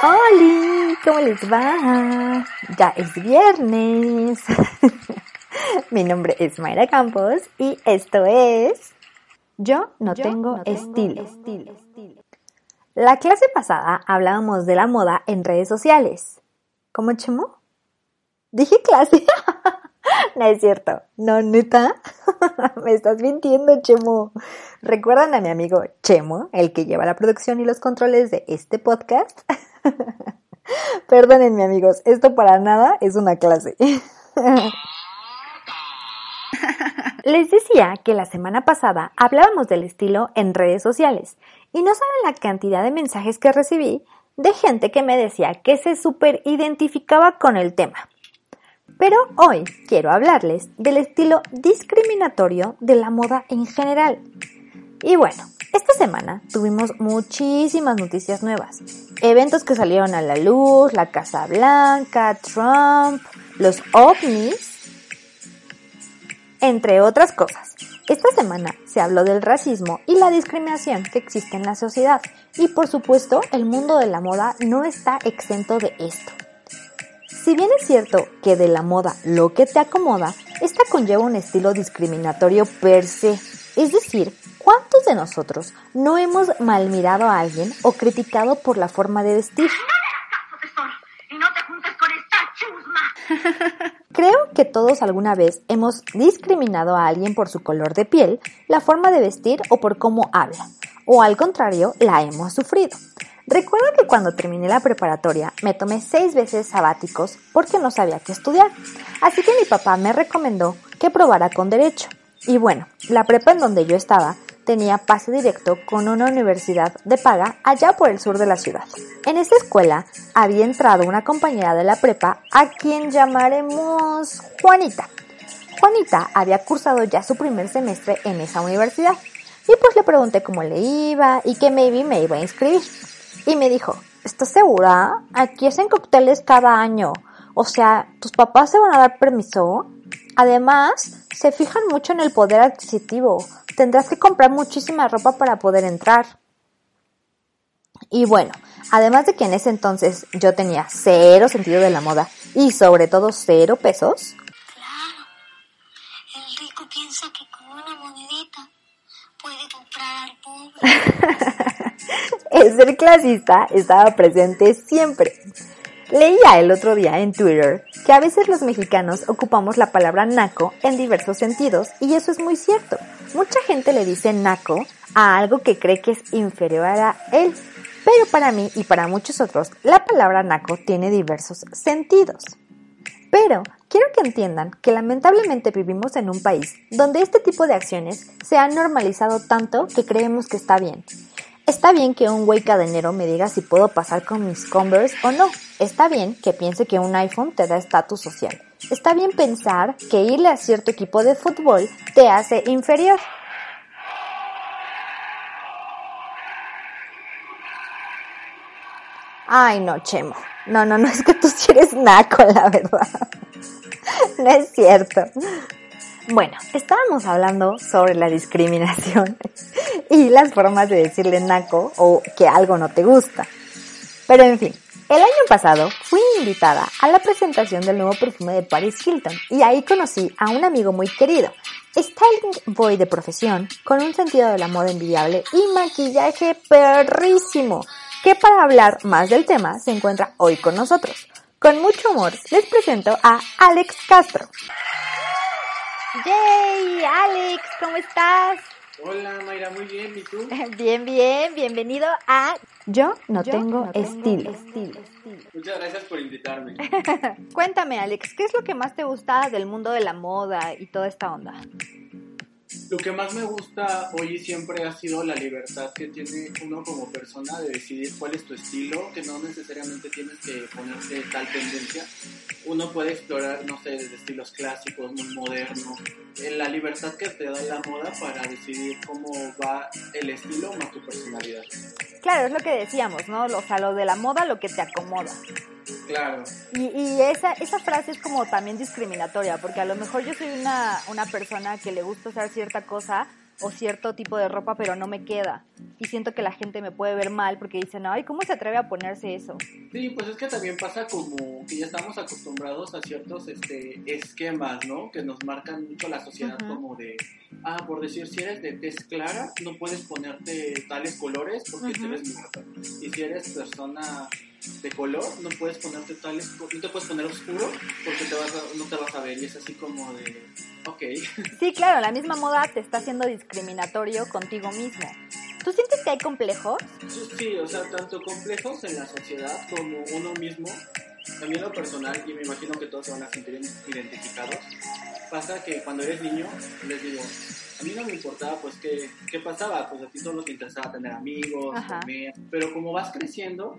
¡Hola! ¿Cómo les va? Ya es viernes. Mi nombre es Mayra Campos y esto es Yo no tengo, estilo. estilo. La clase pasada hablábamos de la moda en redes sociales. ¿Cómo, Chemo? Dije clase. no es cierto. No, neta. Me estás mintiendo, Chemo. ¿Recuerdan a mi amigo Chemo, el que lleva la producción y los controles de este podcast? Perdónenme, amigos. Esto para nada es una clase. Les decía que la semana pasada hablábamos del estilo en redes sociales y no saben la cantidad de mensajes que recibí de gente que me decía que se super identificaba con el tema. Pero hoy quiero hablarles del estilo discriminatorio de la moda en general. Y bueno, esta semana tuvimos muchísimas noticias nuevas. Eventos que salieron a la luz, la Casa Blanca, Trump, los ovnis, entre otras cosas. Esta semana se habló del racismo y la discriminación que existe en la sociedad y por supuesto el mundo de la moda no está exento de esto. Si bien es cierto que de la moda lo que te acomoda, esta conlleva un estilo discriminatorio per se, es decir, ¿cuántos de nosotros no hemos malmirado a alguien o criticado por la forma de vestir? Creo que todos alguna vez hemos discriminado a alguien por su color de piel, la forma de vestir o por cómo habla, o al contrario, la hemos sufrido. Recuerdo que cuando terminé la preparatoria me tomé seis veces sabáticos porque no sabía qué estudiar, así que mi papá me recomendó que probara con derecho. Y bueno, la prepa en donde yo estaba tenía pase directo con una universidad de paga allá por el sur de la ciudad. En esa escuela había entrado una compañera de la prepa a quien llamaremos Juanita. Juanita había cursado ya su primer semestre en esa universidad y pues le pregunté cómo le iba y que maybe me iba a inscribir. Y me dijo, ¿estás segura? Aquí hacen cócteles cada año. O sea, ¿tus papás se van a dar permiso? Además, se fijan mucho en el poder adquisitivo. Tendrás que comprar muchísima ropa para poder entrar. Y bueno, además de que en ese entonces yo tenía cero sentido de la moda y sobre todo cero pesos. Claro, el rico piensa que con una monedita puede comprar al pobre. el ser clasista estaba presente siempre. Leía el otro día en Twitter que a veces los mexicanos ocupamos la palabra naco en diversos sentidos y eso es muy cierto. Mucha gente le dice naco a algo que cree que es inferior a él, pero para mí y para muchos otros la palabra naco tiene diversos sentidos. Pero quiero que entiendan que lamentablemente vivimos en un país donde este tipo de acciones se han normalizado tanto que creemos que está bien. Está bien que un güey cadenero me diga si puedo pasar con mis Converse o no. Está bien que piense que un iPhone te da estatus social. Está bien pensar que irle a cierto equipo de fútbol te hace inferior. Ay, no, Chemo. No, no, no, es que tú sí eres naco, la verdad. No es cierto. Bueno, estábamos hablando sobre la discriminación y las formas de decirle naco o que algo no te gusta. Pero en fin, el año pasado fui invitada a la presentación del nuevo perfume de Paris Hilton y ahí conocí a un amigo muy querido, styling boy de profesión, con un sentido de la moda envidiable y maquillaje perrísimo, que para hablar más del tema se encuentra hoy con nosotros. Con mucho amor les presento a Alex Castro. ¡Yay! Alex, ¿cómo estás? Hola Mayra, muy bien, ¿y tú? Bien, bien, bienvenido a Yo no, tengo, estilo. Muchas gracias por invitarme. Cuéntame, Alex, ¿qué es lo que más te gusta del mundo de la moda y toda esta onda? Lo que más me gusta hoy y siempre ha sido la libertad que tiene uno como persona de decidir cuál es tu estilo, que no necesariamente tienes que ponerte tal tendencia. Uno puede explorar, no sé, desde estilos clásicos, muy modernos. Eh, La libertad que te da la moda para decidir cómo va el estilo más tu personalidad. Claro, es lo que decíamos, ¿no? O sea, lo de la moda, lo que te acomoda. Claro. Y, y esa, esa frase es como también discriminatoria, porque a lo mejor yo soy una, una persona que le gusta usar cierta cosa o cierto tipo de ropa, pero no me queda. Y siento que la gente me puede ver mal porque dicen, ay, ¿cómo se atreve a ponerse eso? Sí, pues es que también pasa como que ya estamos acostumbrados a ciertos este, esquemas, ¿no? Que nos marcan mucho la sociedad como de, ah, por decir, si eres de tez clara, no puedes ponerte tales colores porque te Ujú. ves muerta. Y si eres persona de color, no puedes ponerte co- no te puedes poner oscuro porque te vas a- no te vas a ver. Y es así como de, ok. Sí, claro, la misma moda te está haciendo discriminatorio contigo mismo. ¿Tú sientes que hay complejos? Sí, sí, o sea, tanto complejos en la sociedad como uno mismo, también lo personal, y me imagino que todos se van a sentir identificados, pasa que cuando eres niño, les digo, a mí no me importaba, pues, qué, qué pasaba, pues a ti solo te interesaba tener amigos, Ajá. comer, pero como vas creciendo,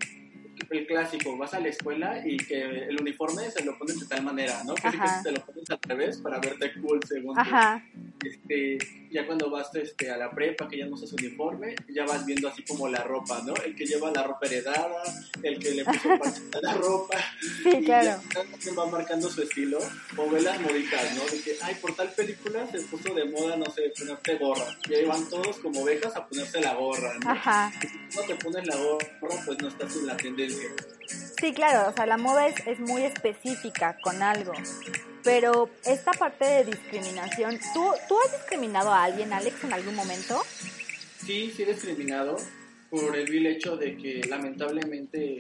el clásico, vas a la escuela y que el uniforme se lo ponen de tal manera, ¿no? Que sí que te lo pones al revés para verte cool según Ajá, este, ya cuando vas este, a la prepa, que ya no usas uniforme, ya vas viendo así como la ropa, ¿no? El que lleva la ropa heredada, el que le puso a la ropa, sí, y claro. ya va marcando su estilo, o ve las moditas, ¿no? De que, ay, por tal película se puso de moda, no sé, ponerte gorra, y ahí van todos como ovejas a ponerse la gorra, ¿no? Ajá. Y si no te pones la gorra, pues no estás en la tendencia. Sí, claro, o sea, la moda es, es muy específica con algo. Pero esta parte de discriminación, ¿tú, ¿tú has discriminado a alguien, Alex, en algún momento? sí, sí discriminado por el vil hecho de que lamentablemente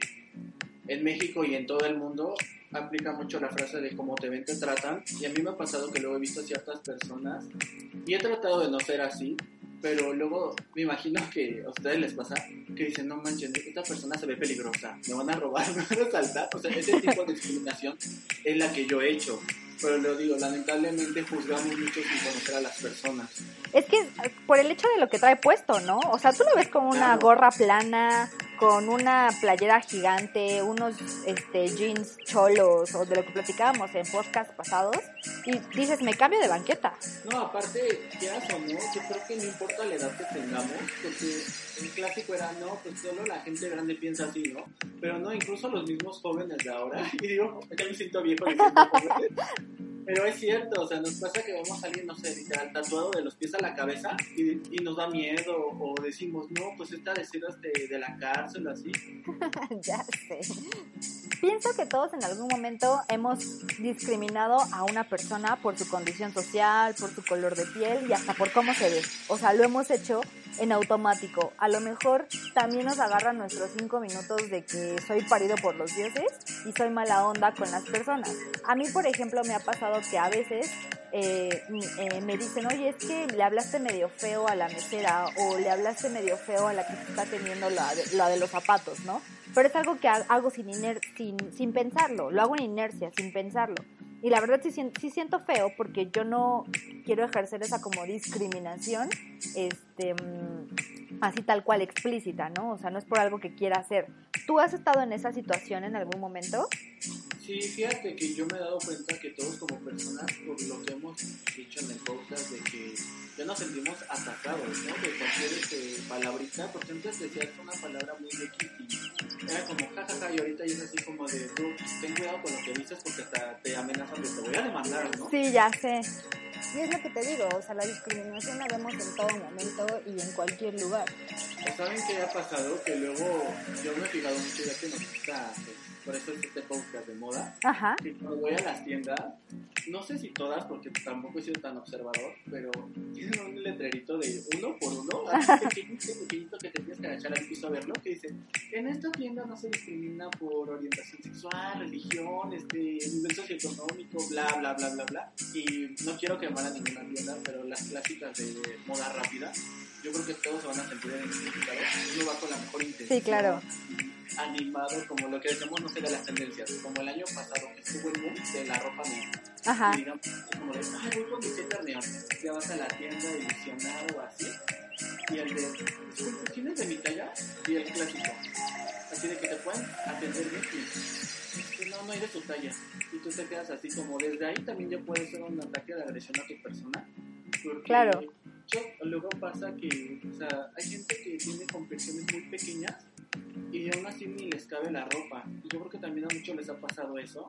en México y en todo el mundo aplica mucho la frase de cómo te ven te tratan y a mí me ha pasado que luego he visto a ciertas personas y he tratado de no ser así pero luego me imagino que a ustedes les pasa que dicen no manches esta persona se ve peligrosa me van a robar me van a asaltar o sea ese tipo de discriminación es la que yo he hecho pero lo digo lamentablemente juzgamos mucho sin conocer a las personas Es que eh, por el hecho de lo que trae puesto, ¿no? O sea, tú lo ves con una Claro. gorra plana, con una playera gigante, unos este, jeans cholos, o de lo que platicábamos en podcast pasados, y dices, me cambio de banqueta. No, aparte, quieras o no, yo creo que no importa la edad que tengamos, porque el clásico era, no, pues solo la gente grande piensa así, ¿no? Pero no, incluso los mismos jóvenes de ahora, y digo, ya me siento viejo diciendo jóvenes, pero es cierto, o sea, nos pasa que vemos a alguien, no sé, literal, tatuado de los pies a la cabeza, y, y nos da miedo, o decimos, no, pues esta de de, de la cárcel, así. ya sé. Pienso que todos en algún momento hemos discriminado a una persona por su condición social, por su color de piel y hasta por cómo se ve. O sea, lo hemos hecho en automático. A lo mejor también nos agarran nuestros cinco minutos de que soy parido por los dioses y soy mala onda con las personas. A mí, por ejemplo, me ha pasado que a veces eh, eh, me dicen, oye, es que le hablaste medio feo a la mesera o le hablaste medio feo a la que está teniendo la de, los zapatos, ¿no? Pero es algo que ha- hago sin, iner- sin pensarlo, lo hago en inercia, sin pensarlo. Y la verdad sí, sí siento feo porque yo no quiero ejercer esa como discriminación, este, mm, así tal cual explícita, ¿no? O sea, no es por algo que quiera hacer. ¿Tú has estado en esa situación en algún momento? Sí, fíjate que yo me he dado cuenta que todos como personas, por lo que hemos dicho en el podcast, de que ya nos sentimos atacados, ¿no? De cualquier este, palabrita, porque antes decías una palabra muy X era como jajaja, y ahorita ya es así como de tú, ten cuidado con lo que dices porque te, te amenazan de te voy a demandar, ¿no? Sí, ya sé. Y es lo que te digo, o sea, la discriminación la vemos en todo momento y en cualquier lugar. ¿O saben qué ha pasado? Que luego yo me he fijado mucho ya que nos gusta, pues, por eso es este podcast de moda, Ajá. que cuando voy a las tiendas, no sé si todas, porque tampoco he sido tan observador, pero tienen un letrerito de uno por uno, así pequeñito, pequeñito que te tienes que agachar al piso a verlo, que dice, en esta tienda no se discrimina por orientación sexual, religión, este, nivel socioeconómico, bla, bla, bla, bla, bla. Y no quiero quemar a ninguna tienda, pero las clásicas de moda rápida, yo creo que todos se van a sentir identificados. Uno va con la mejor intención. Sí, claro. Animado, como lo que decimos, no sé, de las tendencias. Como el año pasado de la ropa negra. Ajá. Y digamos, como de, ay, voy con mi siete neón. Ya vas a la tienda ilusionado o así. Y el de, disculpe, ¿tienes de mi talla? Y el clásico. Así de que te pueden atender bien. Y, no, no hay de tu talla. Y tú te quedas así como desde ahí también ya puede ser un ataque de agresión a tu persona. Porque Claro. yo- luego pasa que, o sea, hay gente que tiene complexión muy pequeñas y aún así ni les cabe la ropa. Y yo creo que también a muchos les ha pasado eso,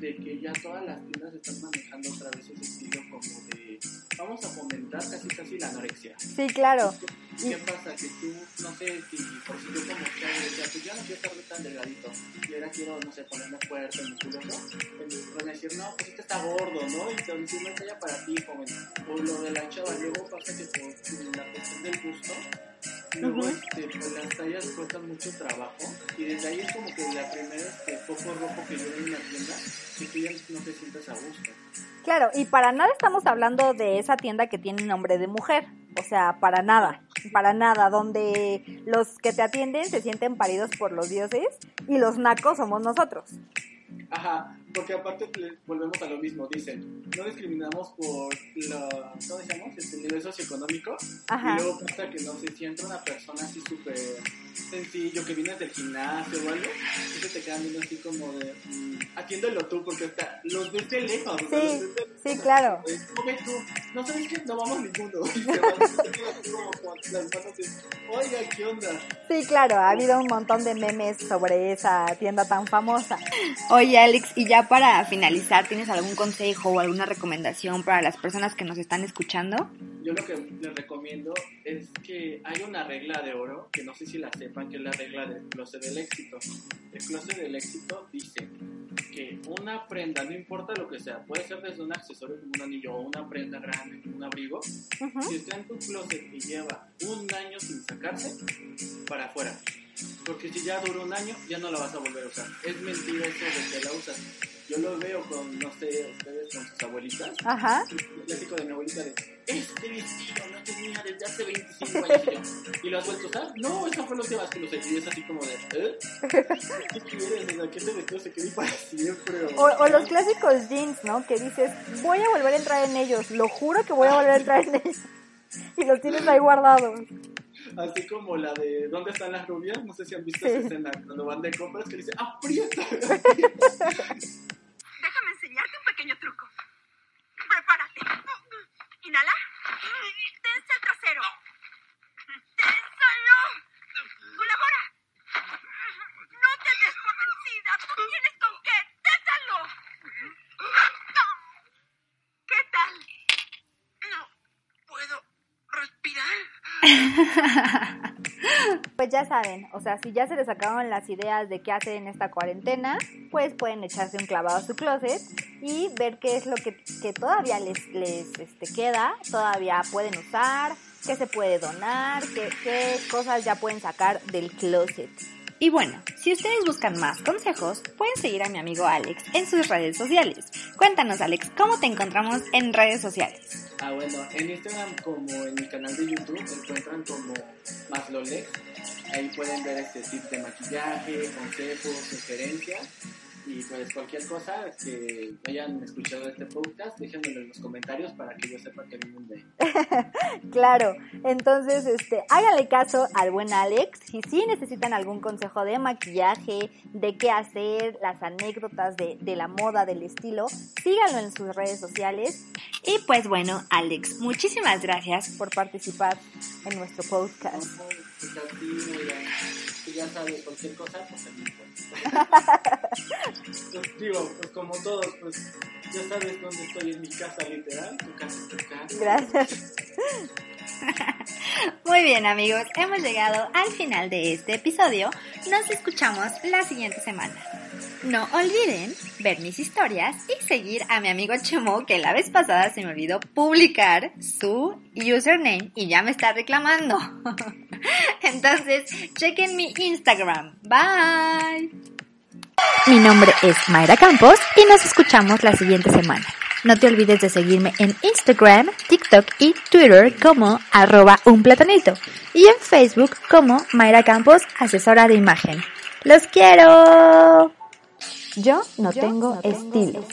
de que ya todas las tiendas están manejando otra vez ese estilo como de, vamos a fomentar casi casi la anorexia. Sí, claro. ¿Y ¿Qué pasa? Que tú, no sé, si por si yo como chavo decía, pues ya no quiero estar tan delgadito, y ahora quiero, no sé, ponerme fuerte, musculoso, van a decir, no, pues este está gordo, ¿no? Y te van a decir, no es talla para ti, joven. O lo de la chava, luego pasa que por la cuestión del gusto, luego Ujú. este, pues las tallas cuestan mucho trabajo, y desde ahí es como que la primera este, foco rojo que yo veo en una tienda, que tú ya no te sientas a gusto. Claro, y para nada estamos hablando de esa tienda que tiene nombre de mujer. O sea, para nada, para nada, donde los que te atienden se sienten paridos por los dioses y los nacos somos nosotros. Ajá, porque aparte volvemos a lo mismo, dicen, no discriminamos por la, ¿cómo decíamos? Este nivel socioeconómico. Ajá. Y luego pasa que no sé, si entra una persona así súper sencillo, que viene del gimnasio o algo, entonces te quedan viendo así como de, mm, atiéndelo tú, porque está, los ves de lejos. o sea, Sí, los ves de lejos, sí, claro. tú, no sabes que no vamos ninguno. Y se van así como con las manos de, oiga, ¿qué onda? Sí, claro, ha habido un montón de memes sobre esa tienda tan famosa. Oye, Alex, y ya para finalizar, ¿tienes algún consejo o alguna recomendación para las personas que nos están escuchando? Yo lo que les recomiendo es que hay una regla de oro, que no sé si la sepan, que es la regla del closet del éxito. El closet del éxito dice que una prenda, no importa lo que sea, puede ser desde un accesorio como un anillo o una prenda grande un abrigo, Ujú. si está en tu closet y lleva un año sin sacarse, para afuera. Porque si ya dura un año, ya no la vas a volver a usar. Es mentira eso de que la usas. Yo lo veo con, no sé, ustedes con sus abuelitas. Ajá. El clásico de mi abuelita de este vestido no tenía desde hace 25 años y yo, ¿y lo has vuelto a usar? No, esa fue la última vez que lo usé y es así como de ¿eh? ¿qué quieres? Que este vestido se quede para siempre O, o los clásicos jeans, ¿no? Que dices, voy a volver a entrar en ellos, lo juro que voy a volver a entrar en ellos. Y los tienes ahí guardados. así como la de ¿dónde están las rubias? no sé si han visto Sí. esa escena cuando van de compras que dice aprieta Déjame enseñarte un pequeño truco. Prepárate. Inhala. Tensa el trasero. Ténsalo. Colabora. No te des por vencida. Tú tienes con qué. Ténsalo. ¿Qué tal? No puedo respirar. Pues ya saben, o sea, si ya se les acabaron las ideas de qué hacer en esta cuarentena, pues pueden echarse un clavado a su closet y ver qué es lo que, que todavía les, les este, queda, todavía pueden usar, qué se puede donar, qué, qué cosas ya pueden sacar del closet. Y bueno, si ustedes buscan más consejos, pueden seguir a mi amigo Alex en sus redes sociales. Cuéntanos, Alex, ¿cómo te encontramos en redes sociales? ah bueno en Instagram como en mi canal de YouTube encuentran como Maslolex ahí pueden ver este tips de maquillaje consejos sugerencias y pues cualquier cosa que hayan escuchado este podcast déjenmelo en los comentarios para que yo sepa que vienen de Claro, entonces este, háganle caso al buen Alex. Si sí necesitan algún consejo de maquillaje, de qué hacer, las anécdotas de, de la moda, del estilo, síganlo en sus redes sociales. Y pues bueno, Alex, muchísimas gracias por participar en nuestro podcast. Que ya sabes cualquier cosa pues aquí pues. Pues, digo pues como todos pues ya sabes dónde estoy en mi casa literal tu casa es tu casa Gracias. Muy bien amigos, hemos llegado al final de este episodio. Nos escuchamos la siguiente semana. No olviden ver mis historias y seguir a mi amigo Chemo que la vez pasada se me olvidó publicar su username y ya me está reclamando. Entonces, chequen mi Instagram. Bye. Mi nombre es Mayra Campos y nos escuchamos la siguiente semana. No te olvides de seguirme en Instagram, TikTok y Twitter como arroba un platanito y en Facebook como Mayra Campos, asesora de imagen. ¡Los quiero! Yo no tengo estilo.